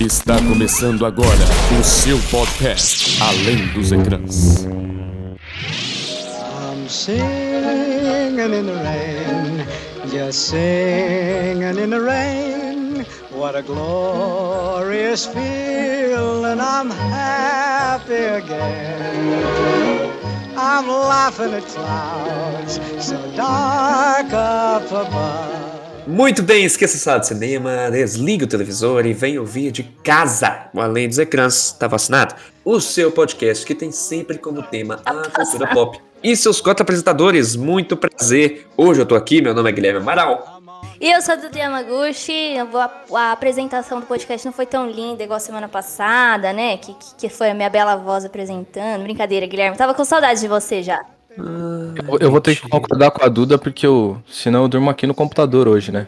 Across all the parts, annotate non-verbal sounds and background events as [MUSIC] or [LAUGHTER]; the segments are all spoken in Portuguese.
Está começando agora o seu podcast Além dos Ecrãs. I'm singing in the rain, just singing in the rain. What a glorious feeling, I'm happy again. I'm laughing at clouds so dark up above. Muito bem, esqueça a sala de cinema, desliga o televisor e vem ouvir de casa, o além dos ecrãs, tá vacinado? O seu podcast que tem sempre como tema a cultura pop. E seus quatro apresentadores, muito prazer. Hoje eu tô aqui, meu nome é Guilherme Amaral. E eu sou a Dudu Yamaguchi. A, apresentação do podcast não foi tão linda igual semana passada, né? Que, que foi a minha bela voz apresentando. Brincadeira, Guilherme. Tava com saudade de você já. Eu, eu vou ter que concordar com a Duda, porque eu, senão eu durmo aqui no computador hoje, né?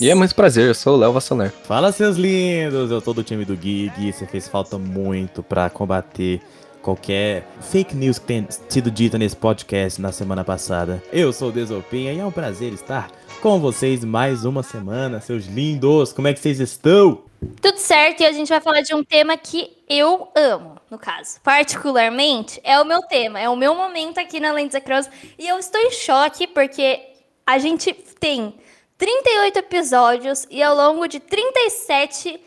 E é muito prazer, eu sou o Léo Vassaler. Fala, seus lindos! Eu tô do time do Gig. Você fez falta muito pra combater qualquer fake news que tenha sido dita nesse podcast na semana passada. Eu sou o Desopinha e é um prazer estar com vocês mais uma semana, seus lindos. Como é que vocês estão? Tudo certo, e a gente vai falar de um tema que eu amo, no caso. Particularmente, é o meu tema, é o meu momento aqui na Lentes Ecrãs. E eu estou em choque porque a gente tem 38 episódios e ao longo de 37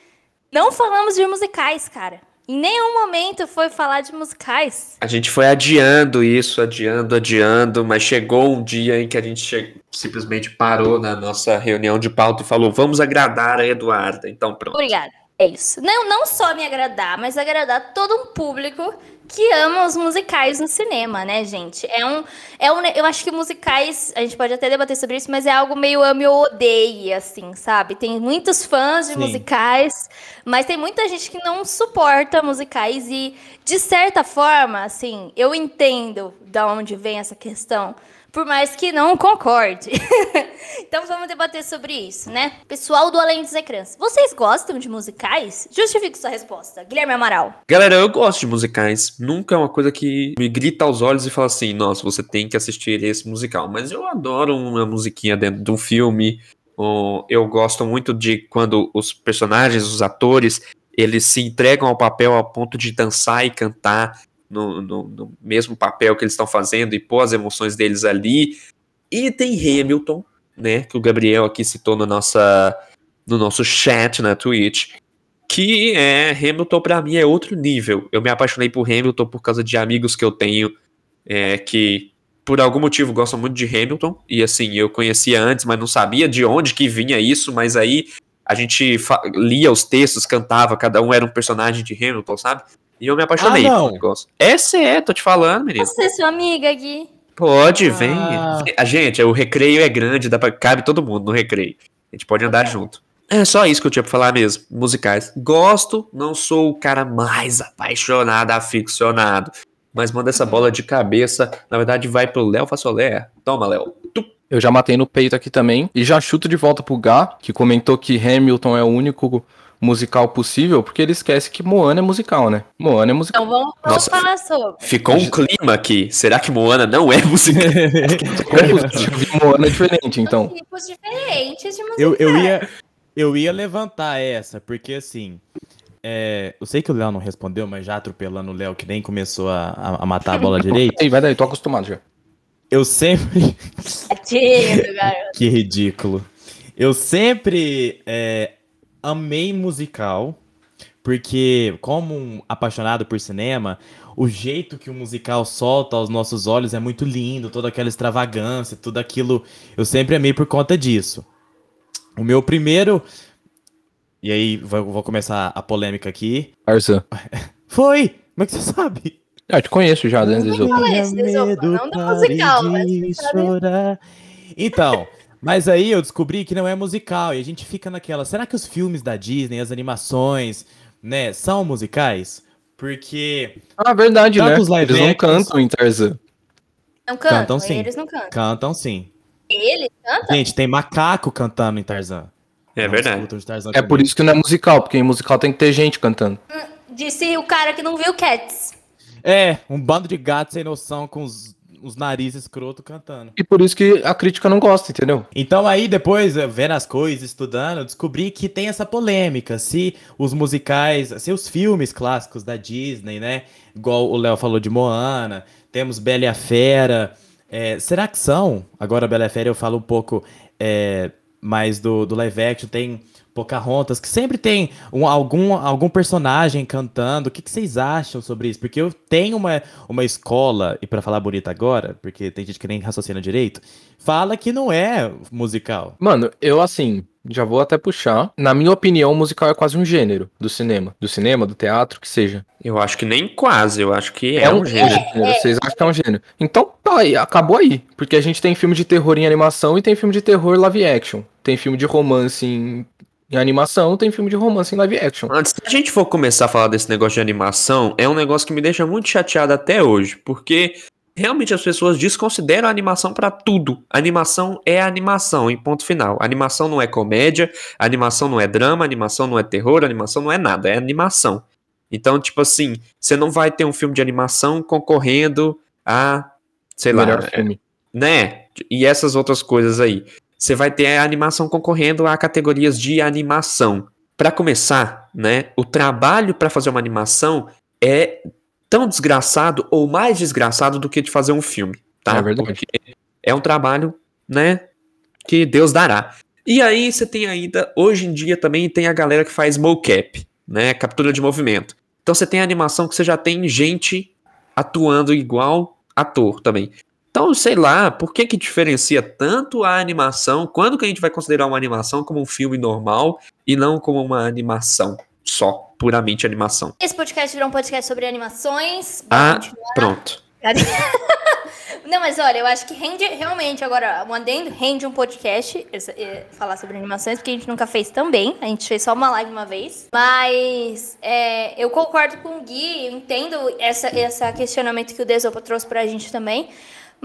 não falamos de musicais, cara. Em nenhum momento foi falar de musicais. A gente foi adiando isso, adiando, adiando, mas chegou um dia em que a gente che- simplesmente parou na nossa reunião de pauta e falou: vamos agradar a Eduarda. Então pronto. Obrigada. É isso. Não, não só me agradar, mas agradar todo um público que ama os musicais no cinema, né, gente? É um, é um. Eu acho que musicais, a gente pode até debater sobre isso, mas é algo meio ame ou odeie, assim, sabe? Tem muitos fãs de Sim. musicais, mas tem muita gente que não suporta musicais e, de certa forma, assim, eu entendo da onde vem essa questão. Por mais que não concorde. [LAUGHS] então vamos debater sobre isso, né? Pessoal do Além dos Ecrãs, vocês gostam de musicais? Justifique sua resposta. Guilherme Amaral. Galera, eu gosto de musicais. Nunca é uma coisa que me grita aos olhos e fala assim: nossa, você tem que assistir esse musical. Mas eu adoro uma musiquinha dentro de um filme. Eu gosto muito de quando os personagens, os atores, eles se entregam ao papel ao ponto de dançar e cantar no, no- no mesmo papel que eles estão fazendo e pôr as emoções deles ali. E tem Hamilton, né? Que o Gabriel aqui citou no, nossa, no nosso chat na Twitch que é Hamilton pra mim é outro nível. Eu me apaixonei por Hamilton por causa de amigos que eu tenho é, que por algum motivo gostam muito de Hamilton e assim eu conhecia antes, mas não sabia de onde que vinha isso. Mas aí a gente lia os textos, cantava, cada um era um personagem de Hamilton, sabe? E eu me apaixonei Ah, pelo não. negócio. Essa é, tô te falando, menino. Você é sua amiga, Gui. Pode, vem. Ah. A gente, o recreio é grande, dá pra, cabe todo mundo no recreio. A gente pode andar junto. É só isso que eu tinha pra falar mesmo, musicais. Gosto, não sou o cara mais apaixonado, aficionado. Mas manda essa bola de cabeça, na verdade vai pro Léo Fassolé. Toma, Léo. Eu já matei no peito aqui também. E já chuto de volta pro Gá, que comentou que Hamilton é o único musical possível, porque ele esquece que Moana é musical, né? Moana é musical. Então vamos, vamos Nossa. falar sobre. Ficou um clima aqui. Será que Moana não é musical? [LAUGHS] Como você viu Moana é diferente, então. Tipos diferentes de musicais. Eu, eu, ia, eu ia levantar essa, porque assim. é, eu sei que o Léo não respondeu, mas já atropelando o Léo, que nem começou a, a- matar a bola [LAUGHS] direito. Ei, vai daí, tô acostumado já. Eu sempre. Garoto. [LAUGHS] Que ridículo. Eu sempre é, amei musical, porque, como um apaixonado por cinema, o jeito que o musical solta aos nossos olhos é muito lindo, toda aquela extravagância, tudo aquilo. Eu sempre amei por conta disso. O meu primeiro. E aí, vou, vou começar a polêmica aqui. Tarzan. [LAUGHS] Foi! Como é que você sabe? Ah, eu te conheço já, né? Olha esse Desopa, não do musical, mas chorar. Então, mas aí eu descobri que não é musical e a gente fica naquela. Será que os filmes da Disney, as animações, né, são musicais? Porque Ah, verdade, né? Eles não cantam em Tarzan. Não cantam, Cantam sim. eles não cantam. cantam sim. Eles cantam? Gente, tem macaco cantando em Tarzan. É Não verdade. Tarzan É por isso que não é musical, porque em musical tem que ter gente cantando. Disse o cara que não viu Cats. É, um bando de gatos sem noção com os- os narizes escroto cantando. E por isso que a crítica não gosta, entendeu? Então aí depois, eh, vendo as coisas, estudando, descobri que tem essa polêmica, se os musicais, se os filmes clássicos da Disney, né, igual o Léo falou de Moana, temos Bela e a Fera, é, será que são? Agora Bela e a Fera eu falo um pouco é, mais do, do live action, tem Pocahontas, que sempre tem um, algum, algum personagem cantando. O que, que, vocês acham sobre isso? Porque eu tenho uma, uma escola, e para falar bonito agora, porque tem gente que nem raciocina direito, fala que não é musical. Mano, eu assim, já vou até puxar. Na minha opinião, o musical é quase um gênero do cinema. Do cinema, do teatro, que seja. Eu acho que nem quase, eu acho que é, é um, gênero. É, Vocês acham que é um gênero. Então, tá aí, acabou aí. Porque a gente tem filme de terror em animação e tem filme de terror live action. Tem filme de romance em em animação, tem filme de romance em live action. Antes da gente for começar a falar desse negócio de animação, é um negócio que me deixa muito chateado até hoje, porque realmente as pessoas desconsideram a animação para tudo. A animação é animação, em ponto final. A animação não é comédia, a animação não é drama, a animação não é terror, a animação não é nada, é animação. Então, tipo assim, você não vai ter um filme de animação concorrendo a, sei Melhor lá, filme. né? E essas outras coisas aí você vai ter a animação concorrendo a categorias de animação. Para começar, né, o trabalho para fazer uma animação é tão desgraçado ou mais desgraçado do que de fazer um filme, tá? É verdade. Porque é um trabalho, né, que Deus dará. E aí você tem ainda, hoje em dia também tem a galera que faz mocap, né, captura de movimento. Então você tem a animação que você já tem gente atuando igual ator também. Então, sei lá, por que que diferencia tanto a animação? Quando que a gente vai considerar uma animação como um filme normal e não como uma animação só, puramente animação? Esse podcast virou um podcast sobre animações. Ah, pronto. [LAUGHS] Não, mas olha, eu acho que rende realmente agora, um adendo, rende um podcast falar sobre animações, porque a gente nunca fez também. A gente fez só uma live uma vez. Mas é, eu concordo com o Gui, eu entendo essa, esse questionamento que o Desopa trouxe pra gente também.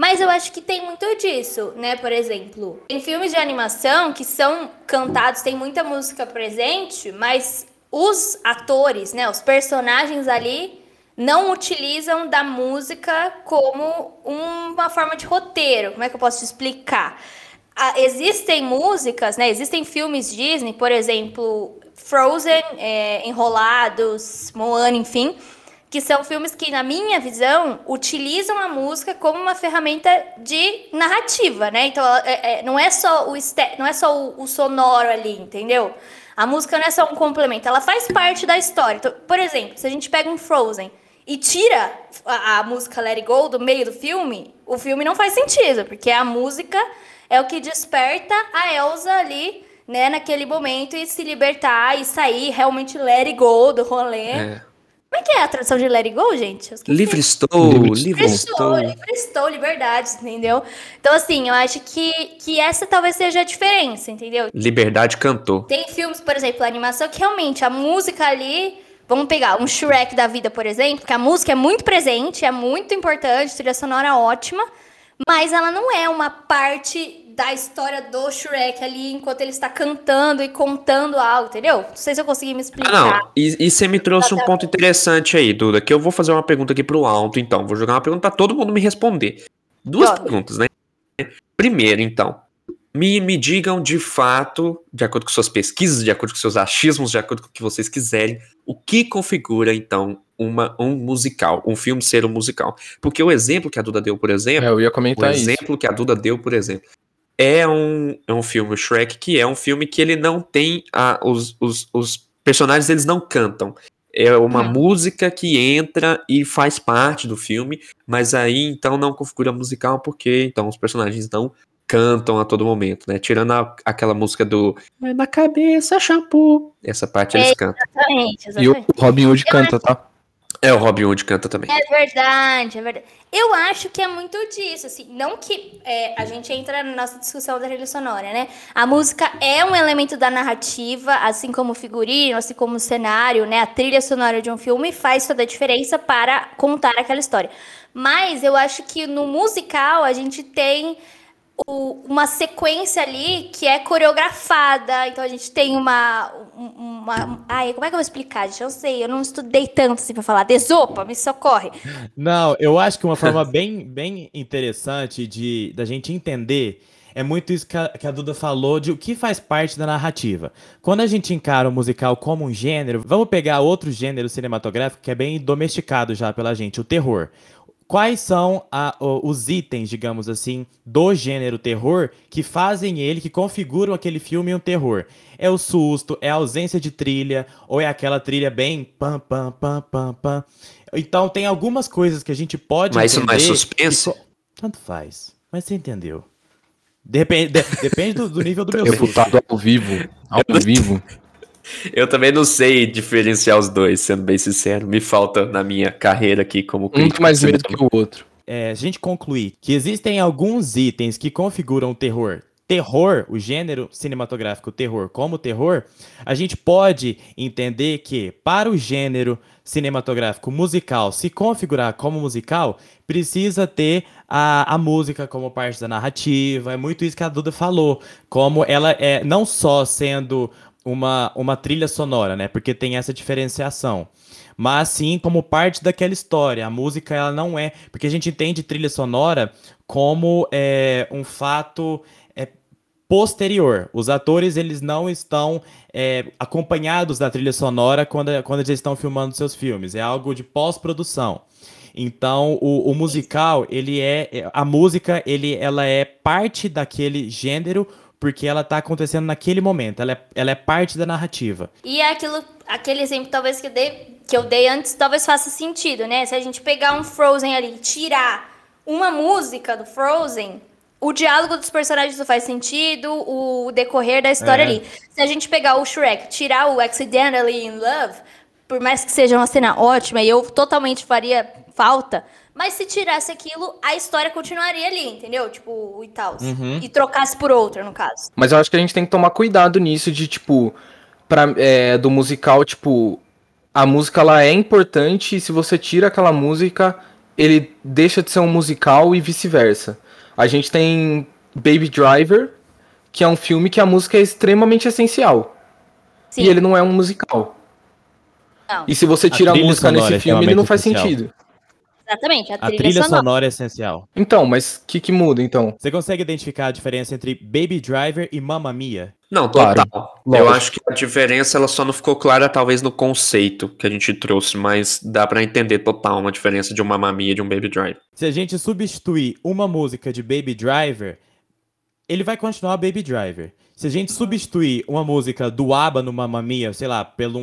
Mas eu acho que tem muito disso, né? Por exemplo, em filmes de animação que são cantados, tem muita música presente, mas os atores, né, os personagens ali não utilizam da música como uma forma de roteiro. Como é que eu posso te explicar? Ah, existem músicas, né? Existem filmes Disney, por exemplo, Frozen, é, Enrolados, Moana, enfim, que são filmes que, na minha visão, utilizam a música como uma ferramenta de narrativa, né? Então, é, é, não é só, o, não é só o, o, sonoro ali, entendeu? A música não é só um complemento, ela faz parte da história. Então, por exemplo, se a gente pega um Frozen e tira a, a música Let It Go do meio do filme, o filme não faz sentido, porque a música é o que desperta a Elsa ali, né, naquele momento e se libertar e sair realmente Let It Go do rolê. É. Como é que é a tradução de Let It Go, gente? Livre estou, livre estou. Livre estou, liberdade, entendeu? Então, assim, eu acho que, que essa talvez seja a diferença, entendeu? Liberdade cantou. Tem filmes, por exemplo, a animação, que realmente a música ali. Vamos pegar um Shrek da vida, por exemplo, que a música é muito presente, é muito importante, trilha sonora ótima, mas ela não é uma parte da história do Shrek ali enquanto ele está cantando e contando algo, entendeu? Não sei se eu consegui me explicar. Ah, não, e, e você me trouxe um ponto interessante aí, Duda, que eu vou fazer uma pergunta aqui pro alto, então. Vou jogar uma pergunta para todo mundo me responder. Duas Pronto. perguntas, né? Primeiro, então, me, me digam de fato, de acordo com suas pesquisas, de acordo com seus achismos, de acordo com o que vocês quiserem, o que configura, então, uma, um musical, um filme ser um musical. Porque o exemplo que a Duda deu, por exemplo. É, eu ia comentar o exemplo que a Duda deu, por exemplo é um, é um filme, o Shrek, que é um filme que ele não tem. A, os, os, os personagens eles não cantam. É uma uhum. música que entra e faz parte do filme, mas aí então não configura musical porque então os personagens não cantam a todo momento, né? Tirando a, aquela música do Na cabeça, shampoo. Essa parte é, eles cantam. Exatamente, exatamente. E o Robin Hood canta, tá? É, o Robin Hood canta também. É verdade, é verdade. Eu acho que é muito disso, assim, não que é, a gente entra na nossa discussão da trilha sonora, né? A música é um elemento da narrativa, assim como o figurino, assim como o cenário, né? A trilha sonora de um filme faz toda a diferença para contar aquela história. Mas eu acho que no musical a gente tem o- uma sequência ali que é coreografada. Então a gente tem uma. um- uma ai, como é que eu vou explicar? Gente? Eu não sei, eu não estudei tanto assim pra falar. Desopa, me socorre. Não, eu acho que uma forma bem, bem interessante de da gente entender é muito isso que a, que a Duda falou de o que faz parte da narrativa. Quando a gente encara o musical como um gênero, vamos pegar outro gênero cinematográfico que é bem domesticado já pela gente, o terror. Quais são a- os itens, digamos assim, do gênero terror que fazem ele, que configuram aquele filme um terror? É o susto, é a ausência de trilha, ou é aquela trilha bem pam, pam, pam, pam, pam. Então tem algumas coisas que a gente pode Mas isso não é suspense? que Tanto faz, mas você entendeu. Depende, de- depende do, do nível do [LAUGHS] meu susto. Deputado ao vivo. Ao vivo. Eu também não sei diferenciar os dois, sendo bem sincero. Me falta na minha carreira aqui como Um crítico. tem mais medo cinema. que o outro. é, a gente concluir que existem alguns itens que configuram o terror. Terror, o gênero cinematográfico terror como terror, a gente pode entender que para o gênero cinematográfico musical se configurar como musical, precisa ter a, a música como parte da narrativa. É muito isso que a Duda falou. Como ela é não só sendo uma, uma trilha sonora, né? Porque tem essa diferenciação mas sim como parte daquela história. A música ela não é, porque a gente entende trilha sonora como é, um fato é, posterior. Os atores eles não estão é, acompanhados da trilha sonora quando, quando eles estão filmando seus filmes. É algo de pós-produção. Então, o, o musical, ele é. é- A música, ele, ela é parte daquele gênero porque ela tá acontecendo naquele momento. Ela é, ela é parte da narrativa. E é aquilo, aquele exemplo talvez que eu, dei, que eu dei antes, talvez faça sentido, né? Se a gente pegar um Frozen ali e tirar uma música do Frozen, o diálogo dos personagens não faz sentido, o decorrer da história É. ali. Se a gente pegar o Shrek, tirar o Accidentally in Love, por mais que seja uma cena ótima e eu totalmente faria falta, mas se tirasse aquilo, a história continuaria ali, entendeu? Tipo, e tal. E trocasse por outra, no caso. Mas eu acho que a gente tem que tomar cuidado nisso de, tipo, pra, é, do musical, tipo, a música ela é importante e se você tira aquela música, ele deixa de ser um musical e vice-versa. A gente tem Baby Driver, que é um filme que a música é extremamente essencial. Sim. E ele não é um musical. Não. E se você A tira a, trilha música sonora nesse é filme, ele não faz essencial. sentido. Exatamente, a A trilha, trilha sonora. sonora é essencial. Então, mas o que, que muda, então? Você consegue identificar a diferença entre Baby Driver e Mamma Mia? Não, Claro, total. Eu lógico. acho que a diferença ela só não ficou clara, talvez, no conceito que a gente trouxe, mas dá pra entender total uma diferença de uma mamia e de um baby drive. Se a gente substituir uma música de Baby Driver, ele vai continuar Baby Driver. Se a gente substituir uma música do ABBA no Mamma Mia, sei lá, pelo um,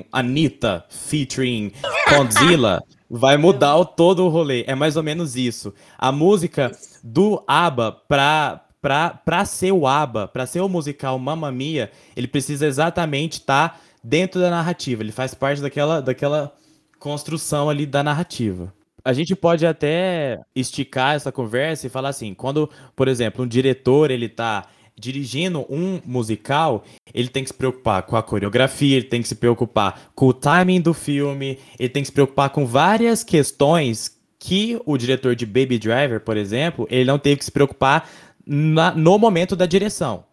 um Anitta featuring Godzilla, vai mudar o, todo o rolê. É mais ou menos isso. A música do ABBA pra, pra, pra ser o ABBA, pra ser o musical Mamma Mia, ele precisa exatamente estar dentro da narrativa. Ele faz parte daquela, daquela construção ali da narrativa. A gente pode até esticar essa conversa e falar assim, quando, por exemplo, um diretor ele tá dirigindo um musical, ele tem que se preocupar com a coreografia, ele tem que se preocupar com o timing do filme, ele tem que se preocupar com várias questões que o diretor de Baby Driver, por exemplo, ele não teve que se preocupar na- no momento da direção.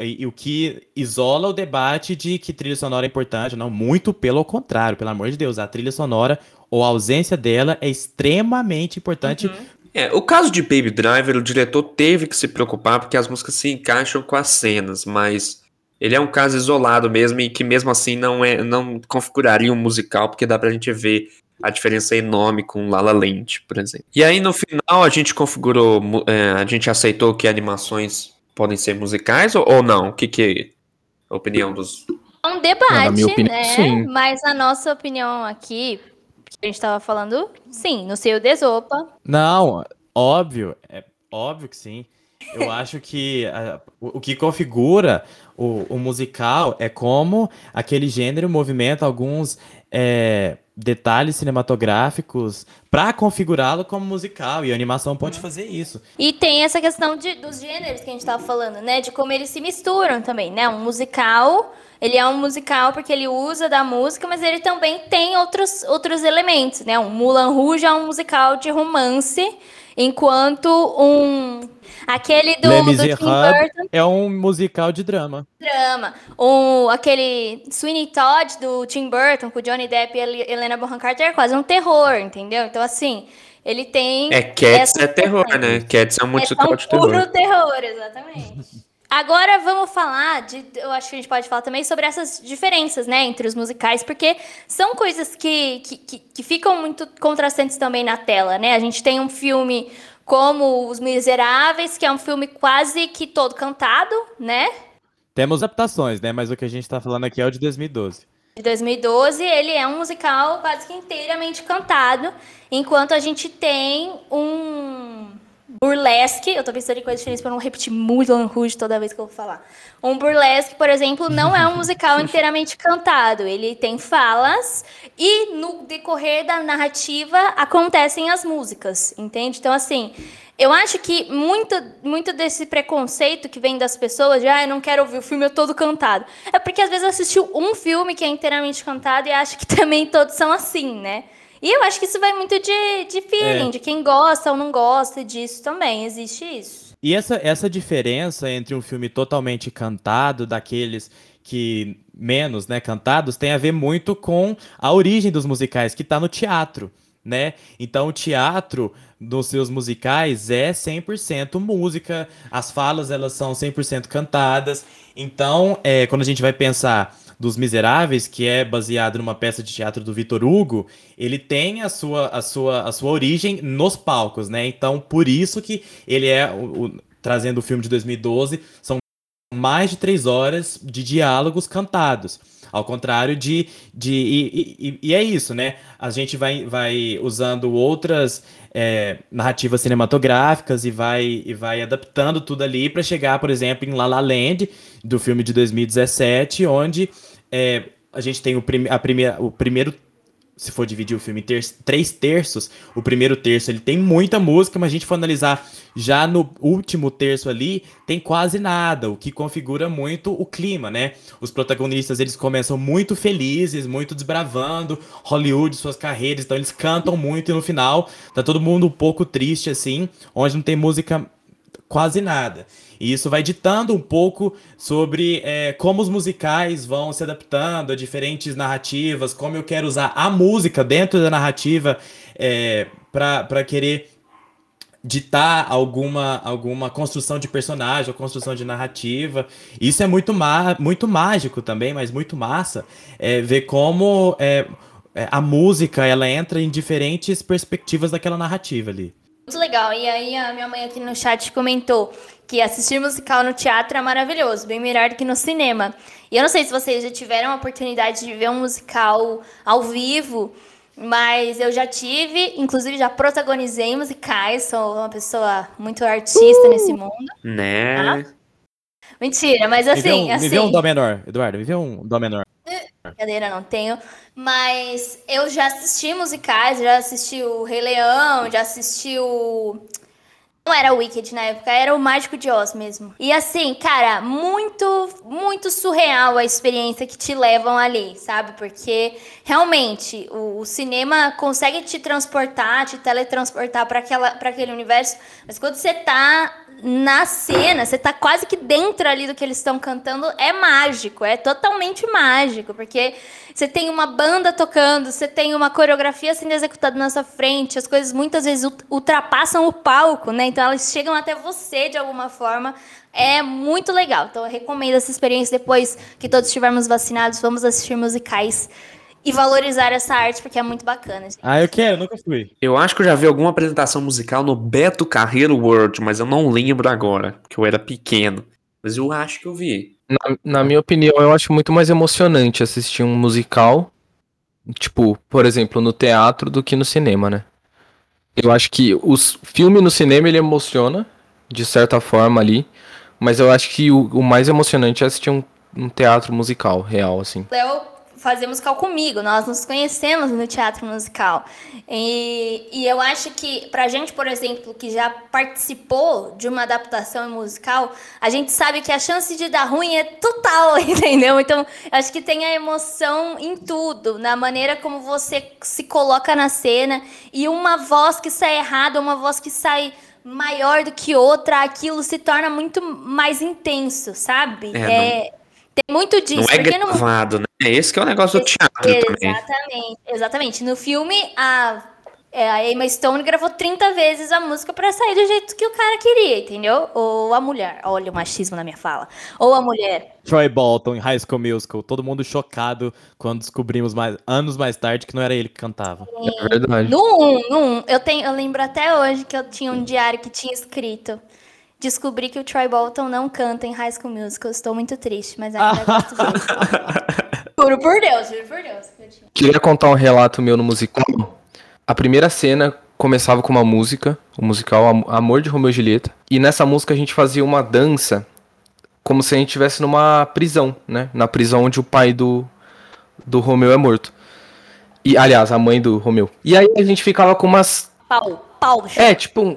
E, o que isola o debate de que trilha sonora é importante, não, muito pelo contrário, pelo amor de Deus, a trilha sonora ou a ausência dela é extremamente importante. É, o caso de Baby Driver, o diretor teve que se preocupar porque as músicas se encaixam com as cenas, mas ele é um caso isolado mesmo e que mesmo assim não é não configuraria um musical, porque dá pra gente ver a diferença enorme com La La Land, por exemplo. E aí no final a gente configurou, é, a gente aceitou que animações podem ser musicais ou, ou não? O que que é a opinião dos É um debate, Na minha opinião, né? sim. Mas a nossa opinião aqui, a gente tava falando, sim, no seu desopa. Não, óbvio, é óbvio que sim. Eu [LAUGHS] acho que ah, o, o que configura o, o musical é como aquele gênero movimenta alguns é, detalhes cinematográficos para configurá-lo como musical, e a animação pode fazer isso. E tem essa questão de, dos gêneros que a gente tava falando, né? De como eles se misturam também, né? Um musical, ele é um musical porque ele usa da música, mas ele também tem outros, outros elementos, né? Um Mulan Rouge é um musical de romance. enquanto um aquele do, Les do Tim Burton é um musical de drama. drama, um aquele Sweeney Todd do Tim Burton com Johnny Depp e Hel- Helena Bonham Carter é quase um terror, entendeu? Então assim, ele tem É, Cats é terror, né? Cats é um musical é de terror. puro terror, exatamente. [LAUGHS] Agora vamos falar de. Eu acho que a gente pode falar também sobre essas diferenças, né, entre os musicais, porque são coisas que, que, que, que ficam muito contrastantes também na tela, né? A gente tem um filme como Os Miseráveis, que é um filme quase que todo cantado, né? Temos adaptações, né? Mas o que a gente tá falando aqui é o de 2012. De 2012, ele é um musical quase que inteiramente cantado, enquanto a gente tem um burlesque, eu tô pensando em coisas diferentes pra não repetir muito Lan Rouge toda vez que eu vou falar. Um burlesque, por exemplo, não é um musical [LAUGHS] inteiramente cantado, ele tem falas e no decorrer da narrativa acontecem as músicas, entende? Então assim, eu acho que muito, muito desse preconceito que vem das pessoas de ah, eu não quero ouvir o filme todo cantado. É porque às vezes assistiu um filme que é inteiramente cantado e acha que [LAUGHS] também todos são assim, né? E eu acho que isso vai muito de, de feeling, É. de quem gosta ou não gosta disso também. Existe isso. E essa, essa diferença entre um filme totalmente cantado, daqueles que menos, né, cantados, tem a ver muito com a origem dos musicais, que tá no teatro, né? Então o teatro nos seus musicais é 100% música, as falas elas são 100% cantadas. Então, é, quando a gente vai pensar dos Miseráveis, que é baseado numa peça de teatro do Vitor Hugo, ele tem a sua, a sua, a sua origem nos palcos, né? Então, por isso que ele é, o- o- trazendo o filme de 2012, são mais de três horas de diálogos cantados. Ao contrário de. de e, e- e é isso, né? A gente vai, vai usando outras é, narrativas cinematográficas e vai, e vai adaptando tudo ali para chegar, por exemplo, em La La Land, do filme de 2017, onde é, a gente tem o, prime a primeira, o primeiro se for dividir o filme em ter três terços, o primeiro terço ele tem muita música, mas a gente for analisar já no último terço ali, tem quase nada, o que configura muito o clima, né? Os protagonistas eles começam muito felizes, muito desbravando Hollywood, suas carreiras, então eles cantam muito e no final tá todo mundo um pouco triste assim, onde não tem música quase nada. E isso vai ditando um pouco sobre é, como os musicais vão se adaptando a diferentes narrativas, como eu quero usar a música dentro da narrativa é, para querer ditar alguma, alguma construção de personagem ou construção de narrativa. Isso é muito, muito mágico também, mas muito massa. É, ver como é, é, a música ela entra em diferentes perspectivas daquela narrativa ali. Muito legal. E aí a minha mãe aqui no chat comentou que assistir musical no teatro é maravilhoso, bem melhor do que no cinema. E eu não sei se vocês já tiveram a oportunidade de ver um musical ao vivo, mas eu já tive, inclusive já protagonizei musicais, sou uma pessoa muito artista nesse mundo. Né? Mentira, mas me, vê assim, um, assim. me vê um dó menor, Eduardo, me vê um dó menor. Brincadeira, não tenho. Mas eu já assisti musicais, já assisti o Rei Leão, já assisti o. Não era o Wicked na época, era o Mágico de Oz mesmo. E assim, cara, muito, muito surreal a experiência que te levam ali, sabe? Porque realmente o, o cinema consegue te transportar, te teletransportar para aquele universo, mas quando você tá na cena, você tá quase que dentro ali do que eles estão cantando, é mágico, é totalmente mágico, porque você tem uma banda tocando, você tem uma coreografia sendo executada na sua frente, as coisas muitas vezes ult- ultrapassam o palco, né? Então elas chegam até você de alguma forma. É muito legal. Então eu recomendo essa experiência depois que todos estivermos vacinados, vamos assistir musicais e valorizar essa arte porque é muito bacana. gente. Ah, eu quero, nunca fui. Eu acho que eu já vi alguma apresentação musical no Beto Carreiro World, mas eu não lembro agora, porque eu era pequeno. Mas eu acho que eu vi. Na, na minha opinião, eu acho muito mais emocionante assistir um musical, tipo, por exemplo, no teatro do que no cinema, né? Eu acho que o filme no cinema ele emociona, de certa forma ali, mas eu acho que o, o mais emocionante é assistir um, um teatro musical real, assim. Léo fazer musical comigo. Nós nos conhecemos no teatro musical. E, e eu acho que, pra gente, por exemplo, que já participou de uma adaptação musical, a gente sabe que a chance de dar ruim é total, [LAUGHS] entendeu? Então, acho que tem a emoção em tudo, na maneira como você se coloca na cena. E uma voz que sai errada, uma voz que sai maior do que outra, aquilo se torna muito mais intenso, sabe? É, É, tem muito disso. Não é porque no- gravado, né? Esse que é o negócio do teatro também. Exatamente, exatamente. No filme, a, é, a Emma Stone gravou 30 vezes a música pra sair do jeito que o cara queria, entendeu? Ou a mulher. Olha o machismo na minha fala. Ou a mulher. Troy Bolton em High School Musical, todo mundo chocado quando descobrimos mais, anos mais tarde que não era ele que cantava. É verdade. No 1, no 1, eu, tenho, eu lembro até hoje que eu tinha um diário que tinha escrito. Descobri que o Troy Bolton não canta em High School Musical. Estou muito triste, mas ainda gosto [LAUGHS] dele. Juro por Deus, juro por Deus. Queria contar um relato meu no musical. A primeira cena começava com uma música, o musical Am- Amor de Romeu e Julieta. E nessa música a gente fazia uma dança como se a gente estivesse numa prisão, né? Na prisão onde o pai do, do Romeu é morto. E, aliás, a mãe do Romeu. E aí a gente ficava com umas. Pau. É, tipo, um-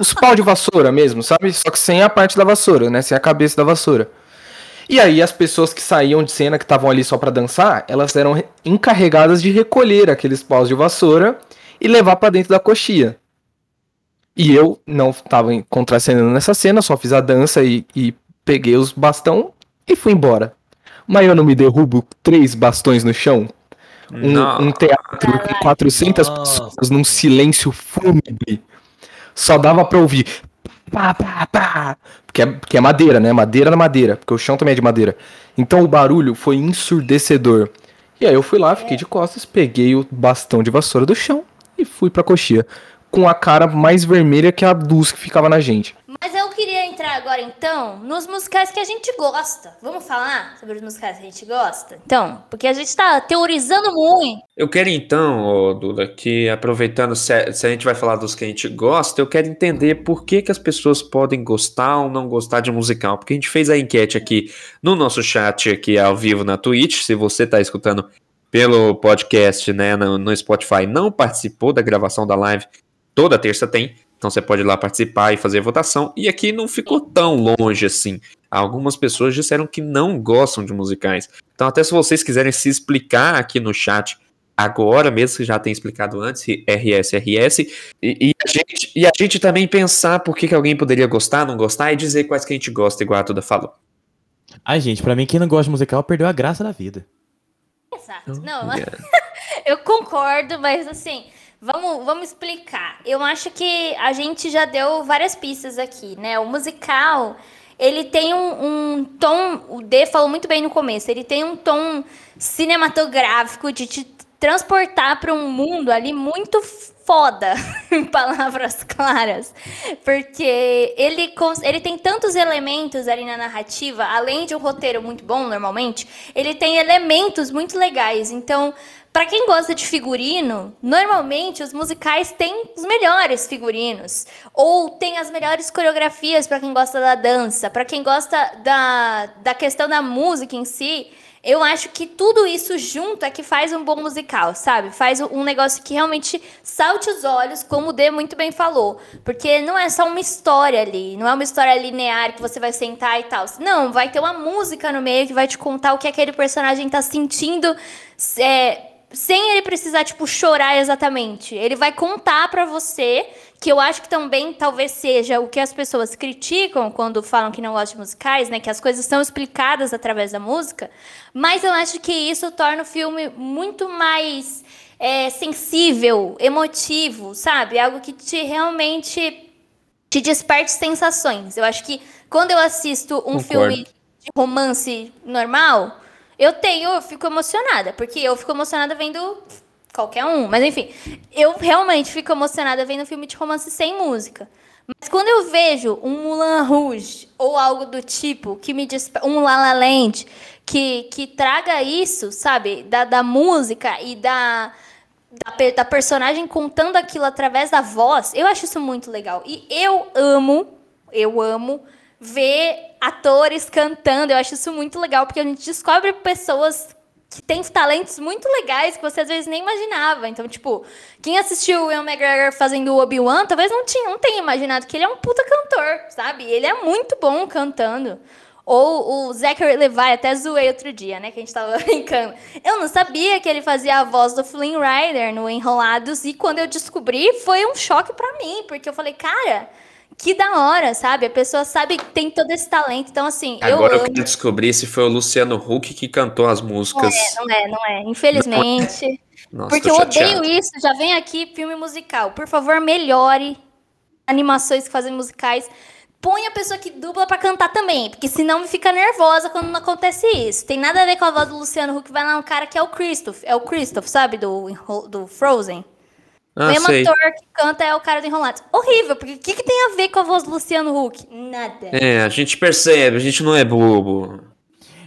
uns pau de vassoura mesmo, sabe? Só que sem a parte da vassoura, né? Sem a cabeça da vassoura. E aí as pessoas que saíam de cena, que estavam ali só pra dançar, elas eram re- encarregadas de recolher aqueles paus de vassoura e levar pra dentro da coxia. E eu não tava contracenando nessa cena, só fiz a dança e, e peguei os bastão e fui embora. Mas eu não me derrubo três bastões no chão? Um, um teatro com 400 Nossa. pessoas num silêncio fúnebre. Só dava pra ouvir. Pá, pá, pá. Porque é, porque é madeira, né? Madeira na madeira. Porque o chão também é de madeira. Então o barulho foi ensurdecedor. E aí eu fui lá, fiquei de costas, peguei o bastão de vassoura do chão e fui pra coxia. Com a cara mais vermelha que a luz que ficava na gente. Mas agora, então, nos musicais que a gente gosta. Vamos falar sobre os musicais que a gente gosta? Então, porque a gente tá teorizando muito. Eu quero então, ô, Duda, que aproveitando, se a, se a gente vai falar dos que a gente gosta, eu quero entender por que, que as pessoas podem gostar ou não gostar de musical. Porque a gente fez a enquete aqui no nosso chat aqui ao vivo na Twitch. Se você está escutando pelo podcast, né, no, no Spotify, não participou da gravação da live, toda terça tem. Então você pode ir lá participar e fazer votação. E aqui não ficou tão longe assim. Algumas pessoas disseram que não gostam de musicais. Então, até se vocês quiserem se explicar aqui no chat, agora mesmo que já tem explicado antes, RS, RS, e, e a, gente, e a gente também pensar por que, que alguém poderia gostar, não gostar, e dizer quais que a gente gosta, igual a Duda falou. Ai, gente, pra mim, quem não gosta de musical perdeu a graça da vida. Exato. Não, [LAUGHS] eu concordo, mas assim, vamos, vamos explicar. Eu acho que a gente já deu várias pistas aqui, né? O musical, ele tem um, um tom, o D falou muito bem no começo, ele tem um tom cinematográfico de te transportar para um mundo ali muito foda, [LAUGHS] em palavras claras. Porque ele, ele tem tantos elementos ali na narrativa, além de um roteiro muito bom, normalmente, ele tem elementos muito legais. Então, para quem gosta de figurino, normalmente os musicais têm os melhores figurinos. Ou tem as melhores coreografias para quem gosta da dança, para quem gosta da, da questão da música em si. Eu acho que tudo isso junto é que faz um bom musical, sabe? Faz um negócio que realmente salte os olhos, como o D muito bem falou. Porque não é só uma história ali, não é uma história linear que você vai sentar e tal. Não, vai ter uma música no meio que vai te contar o que aquele personagem tá sentindo. é, sem ele precisar, tipo, chorar exatamente. Ele vai contar pra você, que eu acho que também talvez seja o que as pessoas criticam quando falam que não gostam de musicais, né? Que as coisas são explicadas através da música. Mas eu acho que isso torna o filme muito mais é, sensível, emotivo, sabe? Algo que te realmente te desperte sensações. Eu acho que quando eu assisto um Concordo. filme de romance normal, eu tenho, eu fico emocionada, porque eu fico emocionada vendo qualquer um, mas enfim, eu realmente fico emocionada vendo filme de romance sem música. Mas quando eu vejo um Mulan Rouge ou algo do tipo que me um La La Land que, que traga isso, sabe, da, da música e da da, da personagem contando aquilo através da voz, eu acho isso muito legal. E eu amo, eu amo ver atores cantando. Eu acho isso muito legal, porque a gente descobre pessoas que tem talentos muito legais que você às vezes nem imaginava. Então, tipo, quem assistiu o Ian McGregor fazendo o Obi-Wan, talvez não, tinha, não tenha imaginado que ele é um puta cantor, sabe? Ele é muito bom cantando. Ou o Zachary Levi, até zoei outro dia, né? Que a gente tava [LAUGHS] brincando. Eu não sabia que ele fazia a voz do Flynn Rider no Enrolados. E quando eu descobri, foi um choque para mim. Porque eu falei, cara, que da hora, sabe? A pessoa sabe que tem todo esse talento. Então, assim, Agora eu, eu quero descobrir se foi o Luciano Huck que cantou as músicas. Não é, não é, Infelizmente. Nossa, porque eu odeio isso. Já vem aqui filme musical. Por favor, melhore animações que fazem musicais. Põe a pessoa que dubla pra cantar também, porque senão fica nervosa quando não acontece isso. Tem nada a ver com a voz do Luciano Huck, vai lá um cara que é o Christoph, é o Christoph, sabe, do, do Frozen. O Ah, mesmo sei. ator que canta é o cara do Enrolados. Horrível, porque o que, que tem a ver com a voz do Luciano Huck? Nada. É, a gente percebe, a gente não é bobo.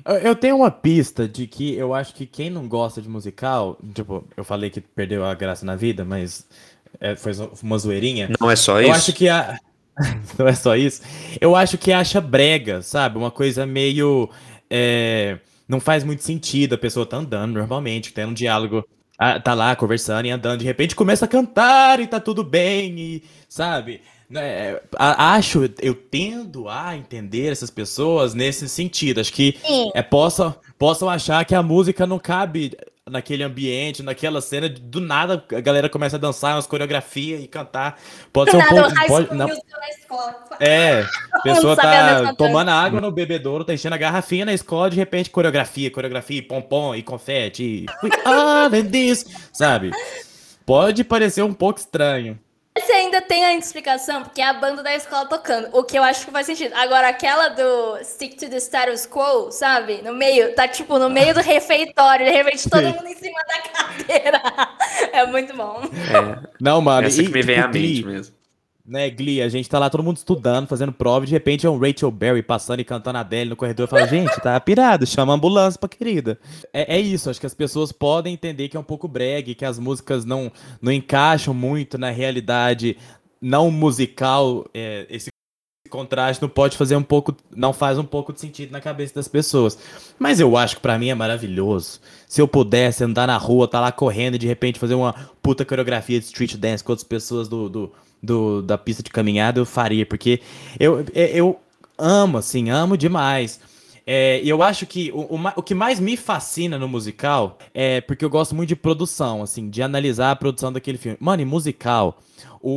Eu- Eu tenho uma pista de que eu acho que quem não gosta de musical, tipo, eu falei que perdeu a graça na vida, mas é, foi uma zoeirinha. Não é só Eu isso? acho que a. [LAUGHS] Não é só isso. Eu acho que acha brega, sabe? Uma coisa meio. é, Não faz muito sentido. A pessoa tá andando normalmente, tendo um diálogo. Ah, Tá lá conversando e andando, de repente começa a cantar e tá tudo bem, e, sabe? A- Acho, eu tendo a entender essas pessoas nesse sentido. Acho que é, possam, possam achar que a música não cabe naquele ambiente, naquela cena, do nada a galera começa a dançar umas coreografias e cantar. Pode ser um Nada, pouco. pode- não- é, [LAUGHS] a pessoa tá tomando água no bebedouro, tá enchendo a garrafinha na escola, de repente coreografia, coreografia, pompom e confete. E... We are this, sabe? Pode parecer um pouco estranho. Você ainda tem a explicação, porque é a banda da escola tocando, o que eu acho que faz sentido. Agora, aquela do Stick to the Status Quo, sabe? No meio, tá tipo no meio do refeitório, de repente todo Sim. mundo em cima da [LAUGHS] cadeira. É muito bom. É, Não, mano. essa e, que me vem tipo, à mente mesmo. Né, Glee, a gente tá lá todo mundo estudando, fazendo prova, e de repente é um Rachel Berry passando e cantando a Adele no corredor. Eu falo, gente, tá pirado, chama a ambulância pra querida. É, é isso, acho que as pessoas podem entender que é um pouco brega, que as músicas não, não encaixam muito na realidade não musical. é, esse contraste não pode fazer um pouco, não faz um pouco de sentido na cabeça das pessoas. Mas eu acho que pra mim é maravilhoso. Se eu pudesse andar na rua, tá lá correndo e de repente fazer uma puta coreografia de street dance com outras pessoas do, do, do- da pista de caminhada, eu faria, porque eu, é- eu amo, assim, amo demais. É, e eu acho que o, o o que mais me fascina no musical é porque eu gosto muito de produção, assim, de analisar a produção daquele filme. Mano, e musical, o,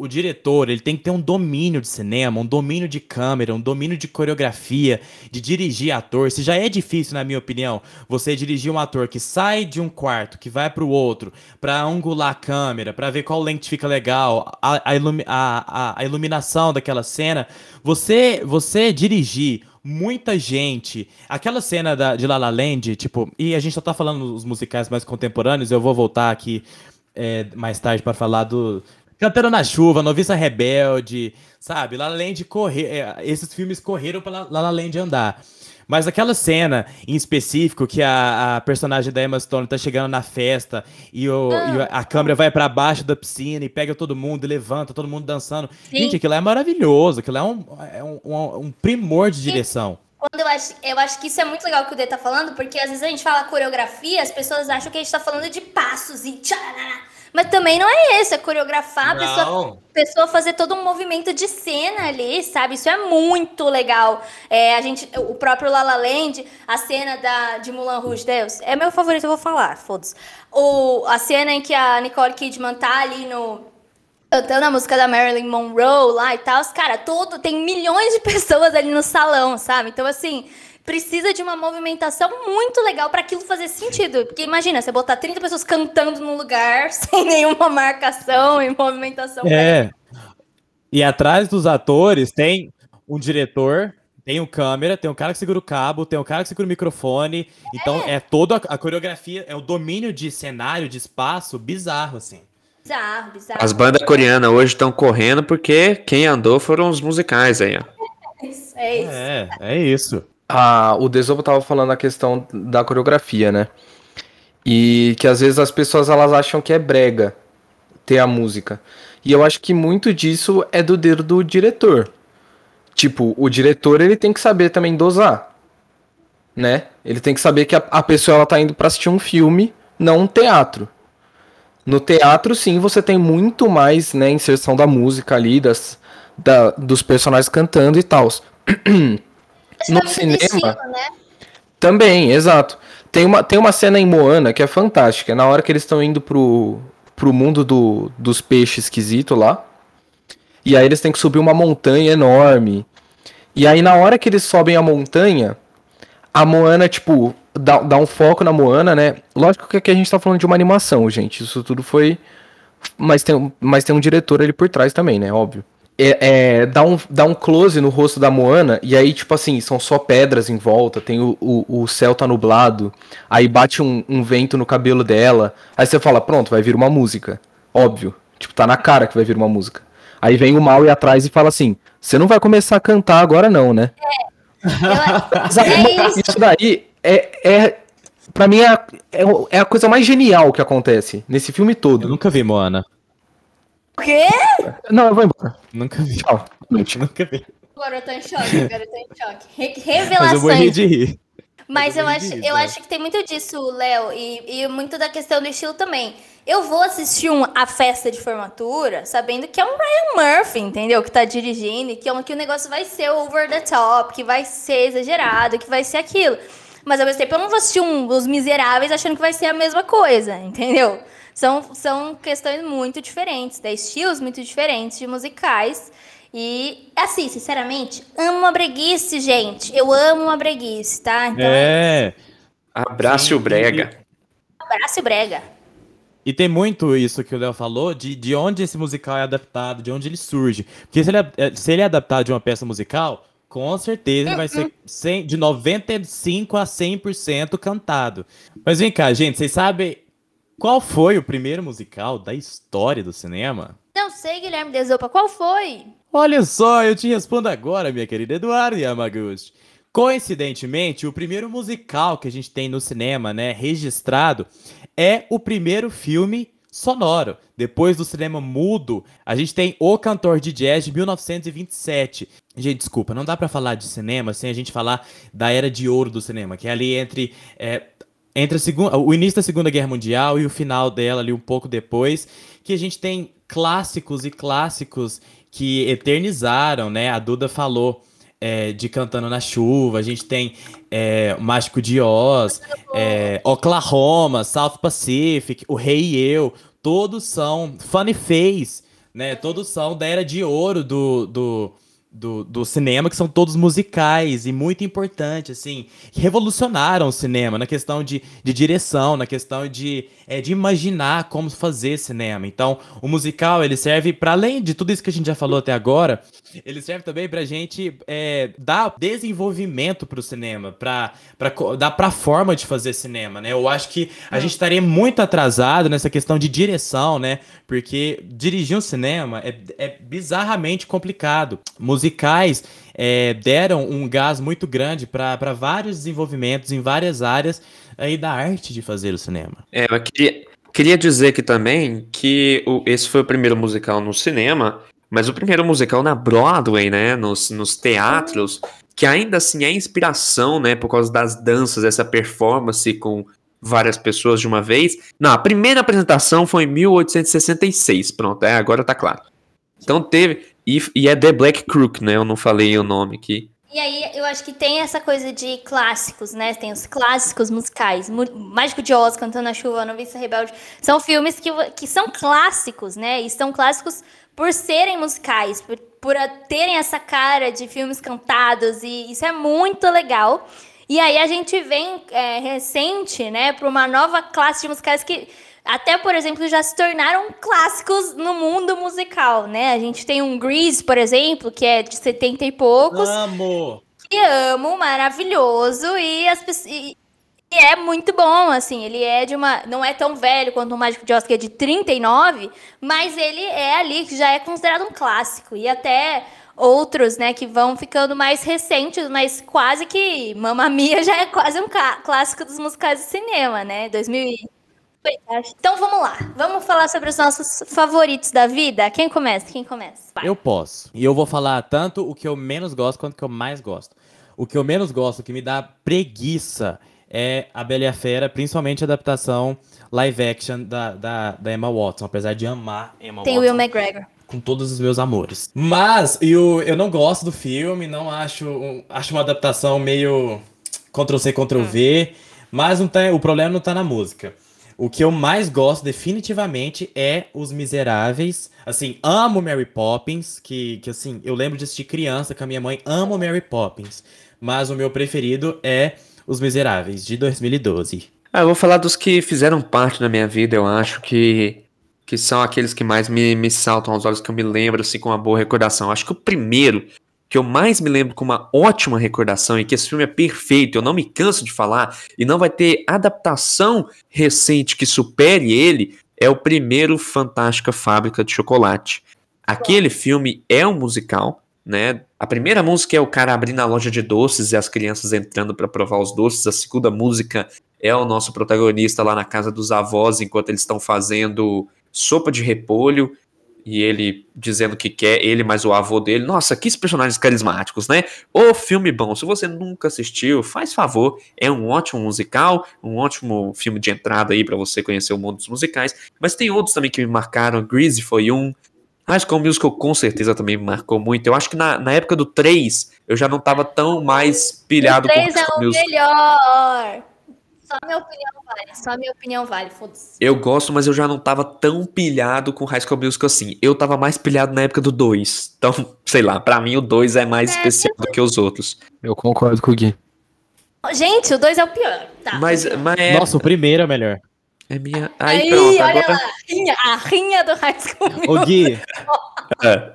o, o diretor, ele tem que ter um domínio de cinema, um domínio de câmera, um domínio de coreografia, de dirigir ator. Se já é difícil, na minha opinião, você dirigir um ator que sai de um quarto, que vai pro outro, pra angular a câmera, pra ver qual lente fica legal, a, a, ilumi- a- a iluminação daquela cena, você, você dirigir muita gente. Aquela cena da, de La La Land, tipo, e a gente só tá falando dos musicais mais contemporâneos, eu vou voltar aqui é, mais tarde pra falar do Cantando na Chuva, Noviça Rebelde, sabe? La La Land correr, é, esses filmes correram pra La La La Land andar. Mas aquela cena em específico que a, a personagem da Emma Stone tá chegando na festa e, o, e a câmera vai pra baixo da piscina e pega todo mundo e levanta, todo mundo dançando. Sim. Gente, aquilo é maravilhoso, aquilo é um, é um, um- um primor de direção. Quando eu acho, eu acho que isso é muito legal que o D tá falando, porque às vezes a gente fala coreografia, as pessoas acham que a gente tá falando de passos e tcharará. Mas também não é isso, é coreografar a pessoa, pessoa fazer todo um movimento de cena ali, sabe? Isso é muito legal. É, a gente, o próprio La La Land, a cena da, de Mulan Rouge, Deus, é meu favorito, eu vou falar, foda-se. A cena em que a Nicole Kidman tá ali no, cantando a música da Marilyn Monroe lá e tal, os cara, todo tem milhões de [LAUGHS] pessoas ali no salão, sabe? Então assim, precisa de uma movimentação muito legal pra aquilo fazer sentido, porque imagina, você botar 30 pessoas cantando num lugar [LAUGHS] sem nenhuma marcação e movimentação. É. E atrás dos atores tem um diretor, tem um câmera, tem um cara que segura o cabo, tem um cara que segura o microfone. Então é toda a, coreografia, é o domínio de cenário, de espaço bizarro, assim. Bizarro, bizarro. As bandas coreanas hoje estão correndo porque quem andou foram os musicais aí, ó. [LAUGHS] É isso, é isso. É, é isso. O Desobo tava falando a questão da coreografia, né? E que às vezes as pessoas elas acham que é brega ter a música. E eu acho que muito disso é do dedo do diretor. Tipo, o diretor ele tem que saber também dosar. né? Ele tem que saber que a, a pessoa ela tá indo para assistir um filme, não um teatro. No teatro, sim, você tem muito mais, né, inserção da música ali, das, da, dos personagens cantando e tal. [CLEARS THROAT] No cinema- estilo, né? Também, exato. Tem uma, tem uma cena em Moana que é fantástica. Na hora que eles estão indo pro, pro mundo do, dos peixes esquisito lá. E aí eles têm que subir uma montanha enorme. E aí na hora que eles sobem a montanha, a Moana, tipo, dá, dá um foco na Moana, né? Lógico que aqui a gente tá falando de uma animação, gente. Isso tudo foi. Mas tem, mas tem um diretor ali por trás também, né? Óbvio. É, é, dá, um, dá um close no rosto da Moana, e aí, tipo assim, são só pedras em volta, tem o, o, o céu tá nublado, aí bate um, um vento no cabelo dela, aí você fala, pronto, vai vir uma música. Óbvio. Tipo, tá na cara que vai vir uma música. Aí vem o mal e atrás e fala assim: você não vai começar a cantar agora, não, né? Eu- [LAUGHS] Sabe, é isso. isso daí é, é. Pra mim é, a- é, é a coisa mais genial que acontece nesse filme Eu todo. nunca vi Moana. O quê? Não, eu vou embora. Nunca vi. Tchau. Noite. Nunca vi. Agora eu tô em choque, agora eu tô em choque. Re- Mas eu vou Revelações. rir de rir. Mas eu eu acho, eu né? acho que tem muito disso, Léo, e, e muito da questão do estilo também. Eu vou assistir um, a festa de formatura sabendo que é um Ryan Murphy, entendeu? Que tá dirigindo, e que, é um- que o negócio vai ser over the top, que vai ser exagerado, que vai ser aquilo. Mas ao mesmo tempo eu não vou assistir um, Os Miseráveis achando que vai ser a mesma coisa, entendeu? São, são questões muito diferentes, né? estilos muito diferentes de musicais. E, assim, sinceramente, amo uma breguice, gente. Eu amo uma breguice, tá? Então, É. Abraço Sim, o brega. abraço e brega. E tem muito isso que o Léo falou, de, de onde esse musical é adaptado, de onde ele surge. Porque se ele, é, se ele é adaptado de uma peça musical, com certeza ele vai ser 100 de 95% a 100% cantado. Mas vem cá, gente, vocês sabem qual foi o primeiro musical da história do cinema? Não sei, Guilherme Desopa, qual foi? Olha só, eu te respondo agora, minha querida Eduardo Yamaguchi. Coincidentemente, o primeiro musical que a gente tem no cinema, né, registrado, é o primeiro filme sonoro. Depois do cinema mudo, a gente tem O Cantor de Jazz de 1927. Gente, desculpa, não dá pra falar de cinema sem a gente falar da era de ouro do cinema, que é ali entre é, entre a segunda, o início da Segunda Guerra Mundial e o final dela ali um pouco depois, que a gente tem clássicos e clássicos que eternizaram, né? A Duda falou é, de Cantando na Chuva, a gente tem é, o Mágico de Oz, é, Oklahoma, South Pacific, O Rei e Eu, todos são Funny Face, né? Todos são da era de ouro do, do, do, do cinema, que são todos musicais e muito importante, assim, revolucionaram o cinema na questão de, de direção, na questão de, é, de imaginar como fazer cinema. Então, o musical, ele serve, para além de tudo isso que a gente já falou até agora, ele serve também pra gente é, dar desenvolvimento pro cinema, pra, pra co- dar pra forma de fazer cinema, né? Eu acho que a gente estaria muito atrasado nessa questão de direção, né? Porque dirigir um cinema é, é bizarramente complicado. Musicais é, deram um gás muito grande pra vários desenvolvimentos em várias áreas aí da arte de fazer o cinema. É, eu queria, queria dizer aqui também que o- esse foi o primeiro musical no cinema, mas o primeiro musical na Broadway, né? Nos, nos teatros, que ainda assim é inspiração, né? Por causa das danças, essa performance com várias pessoas de uma vez. Não, a primeira apresentação foi em 1866. Pronto, é, agora tá claro. Então teve. E, e é The Black Crook, né? Eu não falei o nome aqui. E aí, eu acho que tem essa coisa de clássicos, né? Tem os clássicos musicais. Mu- Mágico de Oz, Cantando na Chuva, Noviça Rebelde. São filmes que, que são clássicos, né? E são clássicos por serem musicais, por, por a- terem essa cara de filmes cantados. E isso é muito legal. E aí a gente vem é, recente, né, para uma nova classe de musicais que até, por exemplo, já se tornaram clássicos no mundo musical, né? A gente tem um Grease, por exemplo, que é de 70 e poucos, Amo! que amo, maravilhoso, e, as, pessoas- e- é muito bom, assim, ele é de uma, não é tão velho quanto o Mágico de Oz, que é de 39, mas ele é ali, que já é considerado um clássico, e até outros, né, que vão ficando mais recentes, mas quase que Mamma Mia [LAUGHS] já é quase um clássico dos musicais de cinema, né, 2000 e- então vamos lá, vamos falar sobre os nossos favoritos da vida. Quem começa? Quem começa? Vai. Eu posso. E eu vou falar tanto o que eu menos gosto quanto o que eu mais gosto. o que eu menos gosto, o que me dá preguiça, é a Bela e a Fera, principalmente a adaptação live action da, da, da Emma Watson, apesar de amar Emma Tem o Watson Will McGregor. com todos os meus amores. Mas eu, eu não gosto do filme, não acho. um- Acho uma adaptação meio Ctrl C, Ctrl V. Mas não tá, o problema não tá na música. O que eu mais gosto, definitivamente, é Os Miseráveis. Assim, amo Mary Poppins, que, que assim, eu lembro de assistir criança com a minha mãe, amo Mary Poppins. Mas o meu preferido é Os Miseráveis, de 2012. Ah, eu vou falar dos que fizeram parte da minha vida, eu acho que, que são aqueles que mais me, me saltam aos olhos, que eu me lembro assim com uma boa recordação. Acho que o primeiro que eu mais me lembro com uma ótima recordação e que esse filme é perfeito, eu não me canso de falar, e não vai ter adaptação recente que supere ele, é o primeiro Fantástica Fábrica de Chocolate. Aquele filme é um musical, né? A primeira música é o cara abrindo a loja de doces e as crianças entrando para provar os doces. A segunda música é o nosso protagonista lá na casa dos avós enquanto eles estão fazendo sopa de repolho e ele dizendo que quer ele mais o avô dele. Nossa, que personagens carismáticos, né? O filme bom. Se você nunca assistiu, faz favor, é um ótimo musical, um ótimo filme de entrada aí para você conhecer o mundo dos musicais. Mas tem outros também que me marcaram. Greasy foi um. High School Musical com certeza também me marcou muito. Eu acho que na, na época do 3 eu já não tava tão mais pilhado o 3 com é o Musical. melhor. Só minha opinião vale. Só minha opinião vale. Foda-se. Eu gosto, mas eu já não tava tão pilhado com High School Musical assim. Eu tava mais pilhado na época do 2. Então, [LAUGHS] sei lá, pra mim o 2 é mais É, especial do que os outros. Eu concordo com o Gui. Gente, o 2 é o pior. Tá. Mas, mas é, Nossa, o primeiro é melhor. é minha. Aí, Aí, pronto, olha agora. lá. Rinha, a rinha do High School Musical. Ô, Gui, É.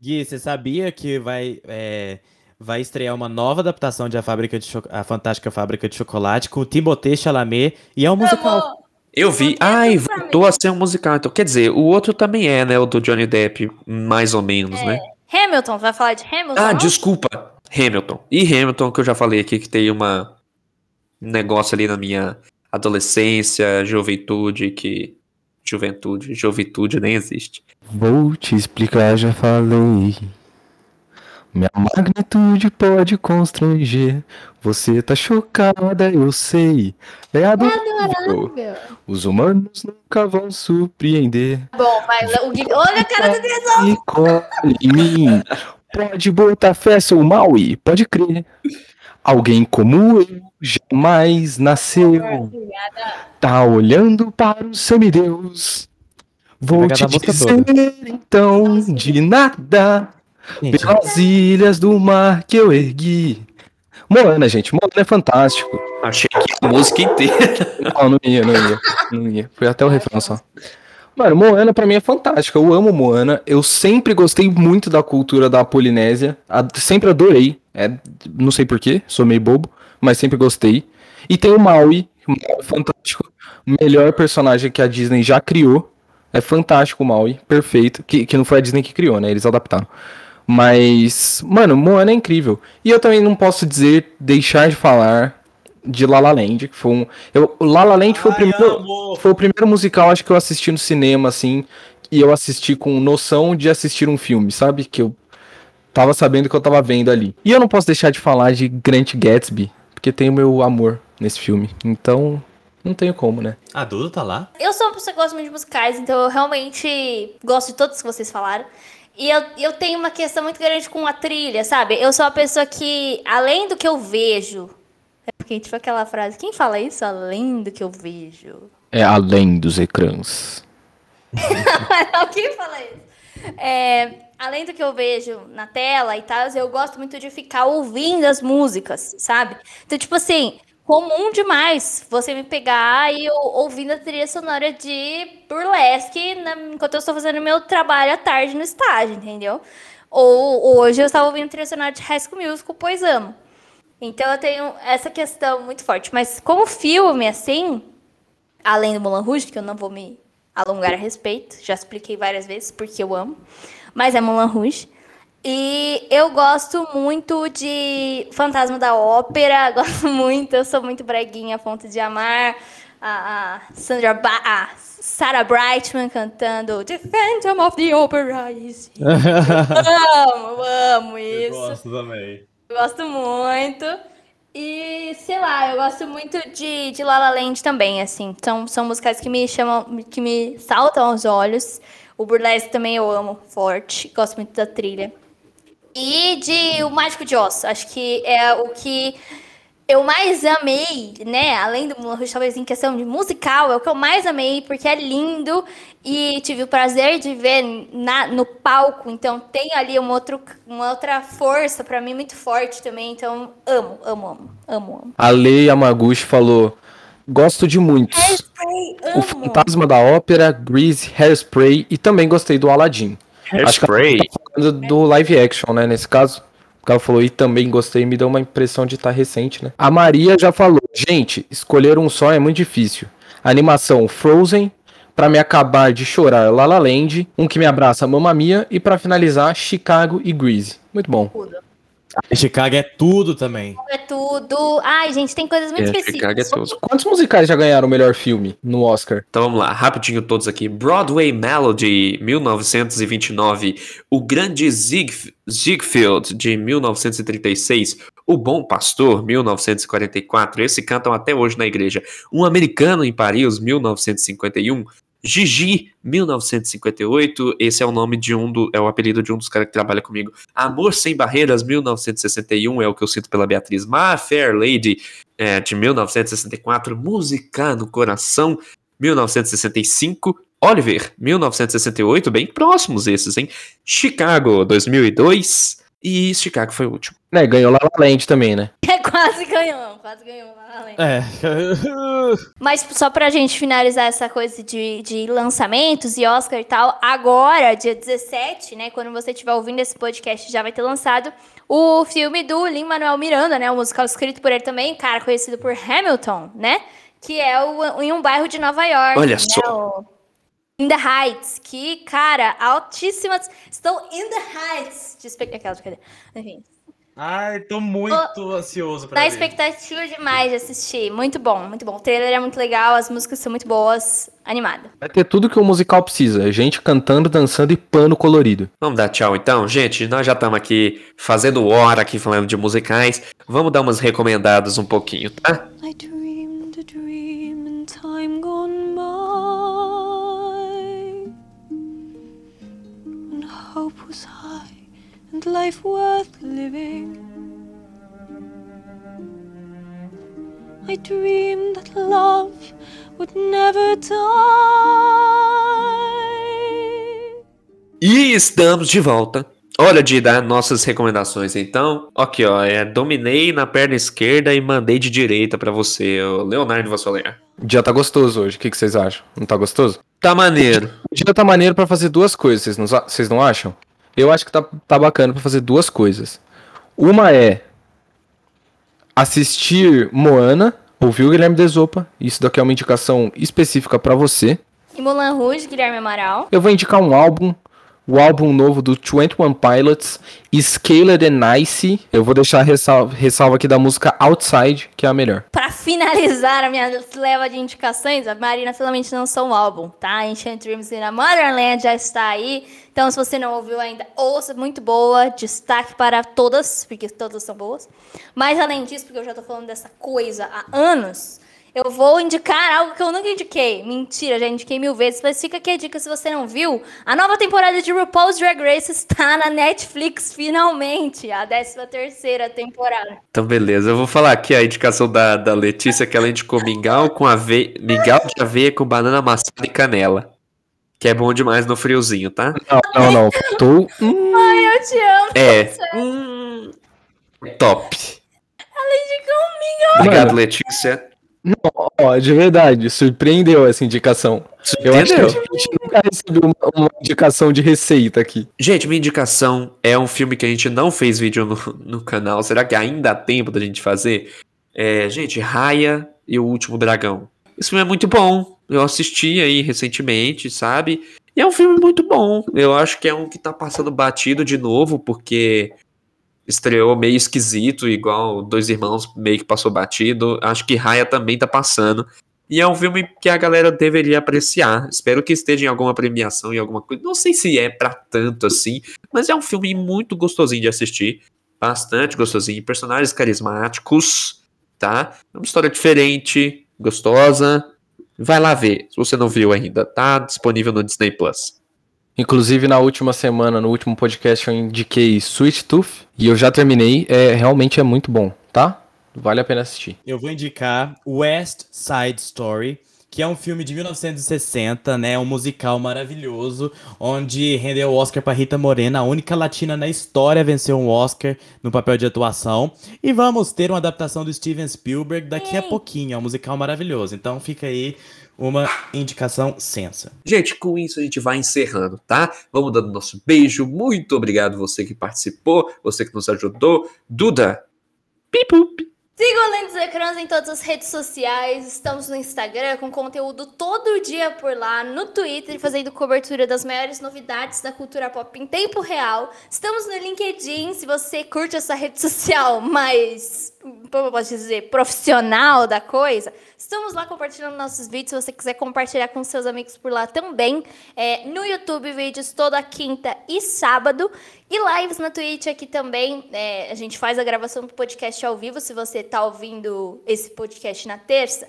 Gui, você sabia que vai, é, vai estrear uma nova adaptação de A, Fábrica de Cho- A Fantástica Fábrica de Chocolate com o Timothée Chalamet e é um musical. Amor, Eu vi. É Ai, voltou a ser um musical. Então, quer dizer, o outro também é, né? O do Johnny Depp, mais ou menos, né? Hamilton, vai falar de Hamilton? Ah, desculpa. Hamilton. E Hamilton, que eu já falei aqui, que tem uma um negócio ali na minha adolescência, juventude, que. Juventude, juventude nem existe. Vou te explicar, já falei. Minha magnitude pode constranger. Você tá chocada, eu sei. É adorável. Meu. Os humanos nunca vão surpreender. Bom, vai. O Gui... Olha a cara do Gui. E colhe em mim. Pode botar fé, sou Maui, pode crer. Alguém como eu jamais nasceu. Tá olhando para o semideus. Vou te dizer então de nada Gente, pelas ilhas do mar que eu ergui. Moana, gente, Moana é fantástico. Achei que a música inteira. Não, não ia, não ia. Não ia. Foi até o refrão só. Mano, Moana pra mim é fantástica. Eu amo Moana. Eu sempre gostei muito da cultura da Polinésia. A- sempre adorei. É, não sei porquê, sou meio bobo, mas sempre gostei. E tem o Maui, Maui é fantástico. O melhor personagem que a Disney já criou. É fantástico o Maui, perfeito. Que, que não foi a Disney que criou, né? Eles adaptaram. Mas, mano, Moana é incrível. E eu também não posso dizer, deixar de falar de La La Land, que foi um... Eu, o La La Land foi o primeiro... Foi o primeiro musical, acho que eu assisti no cinema, assim, e eu assisti com noção de assistir um filme, sabe? Que eu tava sabendo que eu tava vendo ali. E eu não posso deixar de falar de Grant Gatsby, porque tem o meu amor nesse filme. Então, não tenho como, né? a Duda tá lá? Eu sou uma pessoa que gosta muito de musicais, então eu realmente gosto de todos que vocês falaram. E eu, eu tenho uma questão muito grande com a trilha, sabe? Eu sou uma pessoa que, além do que eu vejo. É porque, tipo, aquela frase, quem fala isso? Além do que eu vejo. É além dos ecrãs. [LAUGHS] Não, quem fala isso? É, além do que eu vejo na tela e tal, eu gosto muito de ficar ouvindo as músicas, sabe? Então, tipo assim, comum demais você me pegar e eu ouvindo a trilha sonora de burlesque na- enquanto eu estou fazendo meu trabalho à tarde no estágio, entendeu? Ou hoje eu estava ouvindo trilha sonora de High School Musical, pois amo. Então eu tenho essa questão muito forte. Mas como filme, assim, além do Mulan Rouge, que eu não vou me alongar a respeito, já expliquei várias vezes porque eu amo, mas é Mulan Rouge. E eu gosto muito de Fantasma da Ópera, [LAUGHS] gosto muito, eu sou muito breguinha a ponto de amar a, a Sandra ba a Sarah Brightman cantando The Phantom of the Opera. is [LAUGHS] here." amo, amo isso. também. Eu gosto muito. E, sei lá, eu gosto muito de, de La La Land também, assim. São, são musicais que me chamam, que me saltam aos olhos. O Burlesque também eu amo forte, gosto muito da trilha. E de O Mágico de Oz, acho que é o que eu mais amei, né? Além do Rouge, talvez em questão de musical, é o que eu mais amei, porque é lindo e tive o prazer de ver na, no palco. Então tem ali uma, outro, uma outra força para mim muito forte também. Então amo, amo, amo, amo, amo. A Lei Yamaguchi falou: gosto de muitos. Hairspray, O amo. Fantasma da Ópera, Grease, Hairspray e também gostei do Aladdin. Acho que ela Hairspray. tá falando do live action, né? Nesse caso. Porque ela falou, e também gostei, me deu uma impressão de estar recente, né? A Maria já falou, gente, escolher um só é muito difícil. Animação Frozen, pra me acabar de chorar La La Land, um que me abraça Mamma Mia e pra finalizar Chicago e Grease. Muito bom. Chicago é tudo também. É tudo. Ai, gente, tem coisas muito É, Chicago é específicas. tudo. Quantos musicais já ganharam o melhor filme no Oscar? Então vamos lá, rapidinho todos aqui. Broadway Melody, 1929. O Grande Zieg Ziegfeld, de 1936. O Bom Pastor, 1944. Esse cantam até hoje na igreja. Um Americano em Paris, 1951. Gigi, 1958. Esse é o nome de um do, é o apelido de um dos caras que trabalha comigo. Amor Sem Barreiras, 1961, é o que eu sinto pela Beatriz. My Fair Lady, é, de 1964. Música no Coração, 1965. Oliver, 1968, bem próximos esses, hein? Chicago, 2002. E Chicago foi o último. Né, ganhou La La Land também, né? [LAUGHS] É, quase ganhou, quase ganhou. La La Land. É. [LAUGHS] Mas só pra gente finalizar essa coisa de, de lançamentos e Oscar e tal, agora, dia 17, né, quando você estiver ouvindo esse podcast, já vai ter lançado o filme do Lin-Manuel Miranda, né, o musical escrito por ele também, cara, conhecido por Hamilton, né, que é o, em um bairro de Nova York. Olha né, só. o- In the Heights, que, cara, altíssimas. Estou in the Heights. De expect... Aquela. Enfim. Ai, tô muito ansioso pra Na ver. expectativa demais de assistir. Muito bom, muito bom. O trailer é muito legal, as músicas são muito boas. Animada. Vai ter tudo que o musical precisa. Gente cantando, dançando e pano colorido. Vamos dar tchau então, gente. Nós já estamos aqui fazendo hora aqui falando de musicais. Vamos dar umas recomendadas um pouquinho, tá? I dreamed and life worth living. I dreamed that love would never die. E estamos de volta. Hora de dar nossas recomendações, então. Aqui, ó, é, dominei na perna esquerda e mandei de direita pra você, o Leonardo Vassoler. O dia tá gostoso hoje. O que, que vocês acham? Não tá gostoso? Tá maneiro. O dia tá maneiro pra fazer duas coisas, vocês não, vocês não acham? Eu acho que tá, tá bacana pra fazer duas coisas. Uma é assistir Moana, ouvir o Guilherme Desopa. Isso daqui é uma indicação específica pra você. E Mulan Rouge, Guilherme Amaral. Eu vou indicar um álbum, o álbum novo do 21 Pilots, Scaled and Nice. Eu vou deixar ressalva, ressalva aqui da música Outside, que é a melhor. Pra finalizar a minha leva de indicações, a Marina finalmente lançou um álbum, tá? Ancient Dreams in a Motherland já está aí. Então, se você não ouviu ainda, ouça, muito boa. Destaque para todas, porque todas são boas. Mas, além disso, porque eu já tô falando dessa coisa há anos, eu vou indicar algo que eu nunca indiquei. Mentira, já indiquei mil vezes. Mas fica aqui a dica se você não viu. A nova temporada de RuPaul's Drag Race está na Netflix, finalmente. A 13 terceira temporada. Então, beleza. Eu vou falar aqui a indicação da, da Letícia, que ela indicou mingau com ave... mingau de aveia com banana amassada e canela. Que é bom demais no friozinho, tá? Não, não, não. Tô. Hum, Ai, eu te amo. É. Hum, top. Ela indicou um mingau. Obrigado, Mano. Letícia. ó, de verdade, surpreendeu essa indicação. Eu acho que a gente nunca recebeu uma, uma indicação de receita aqui. Gente, minha indicação é um filme que a gente não fez vídeo no, no canal. Será que ainda há tempo da gente fazer? É, gente, Raya e o Último Dragão. Esse filme é muito bom. Eu assisti aí recentemente, sabe? E é um filme muito bom. Eu acho que é um que tá passando batido de novo, porque estreou meio esquisito, igual Dois Irmãos meio que passou batido. Acho que Raya também tá passando. E é um filme que a galera deveria apreciar. Espero que esteja em alguma premiação, em alguma coisa. Não sei se é pra tanto assim, mas é um filme muito gostosinho de assistir. bastante gostosinho, personagens carismáticos, tá? É uma história diferente, gostosa. Vai lá ver, se você não viu ainda, tá disponível no Disney Plus. Inclusive, na última semana, no último podcast, eu indiquei Sweet Tooth e eu já terminei. É, realmente é muito bom, tá? Vale a pena assistir. Eu vou indicar West Side Story, que é um filme de 1960, né? Um musical maravilhoso, onde rendeu o Oscar para Rita Morena, a única latina na história a vencer um Oscar no papel de atuação. E vamos ter uma adaptação do Steven Spielberg daqui a pouquinho. É um musical maravilhoso. Então fica aí uma indicação sensa. Gente, com isso a gente vai encerrando, tá? Vamos dando nosso beijo. Muito obrigado você que participou, você que nos ajudou. Duda, pipup. Sigam Além dos Ecrãs em todas as redes sociais. Estamos no Instagram com conteúdo todo dia por lá, no Twitter, fazendo cobertura das maiores novidades da cultura pop em tempo real. Estamos no LinkedIn, se você curte essa rede social mais, como eu posso dizer, profissional da coisa. Estamos lá compartilhando nossos vídeos. Se você quiser compartilhar com seus amigos por lá também. É, no YouTube, vídeos toda quinta e sábado. E lives na Twitch aqui também. É, a gente faz a gravação do podcast ao vivo. Se você está ouvindo esse podcast na terça.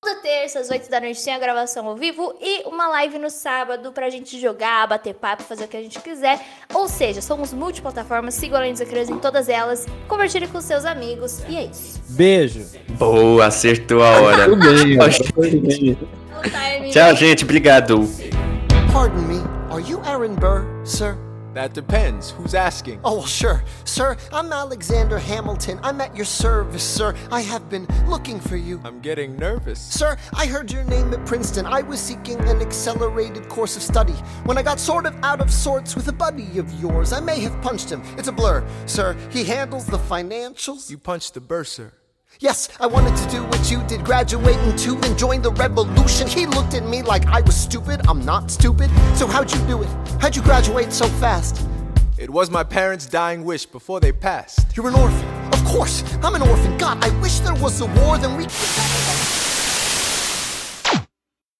Toda terça, às 8 da noite, tem a gravação ao vivo e uma live no sábado pra gente jogar, bater papo, fazer o que a gente quiser. Ou seja, somos multiplataformas, sigam Além dos Ecrãs em todas elas, compartilhe com seus amigos e é isso. Beijo! Boa, acertou a hora. [LAUGHS] Tchau, gente. Obrigado. Pardon me, are you Aaron Burr, sir? That depends. Who's asking? Oh, well, sure. Sir, I'm Alexander Hamilton. I'm at your service, sir. I have been looking for you. I'm getting nervous. Sir, I heard your name at Princeton. I was seeking an accelerated course of study. When I got sort of out of sorts with a buddy of yours, I may have punched him. It's a blur. Sir, he handles the financials. You punched the bursar. Yes, I wanted to do what you did, graduate into and join the revolution. He looked at me like I was stupid. I'm not stupid. So how'd you do it? How'd you graduate so fast? It was my parents' dying wish before they passed. You're an orphan. Of course, I'm an orphan. God, I wish there was a war, then we.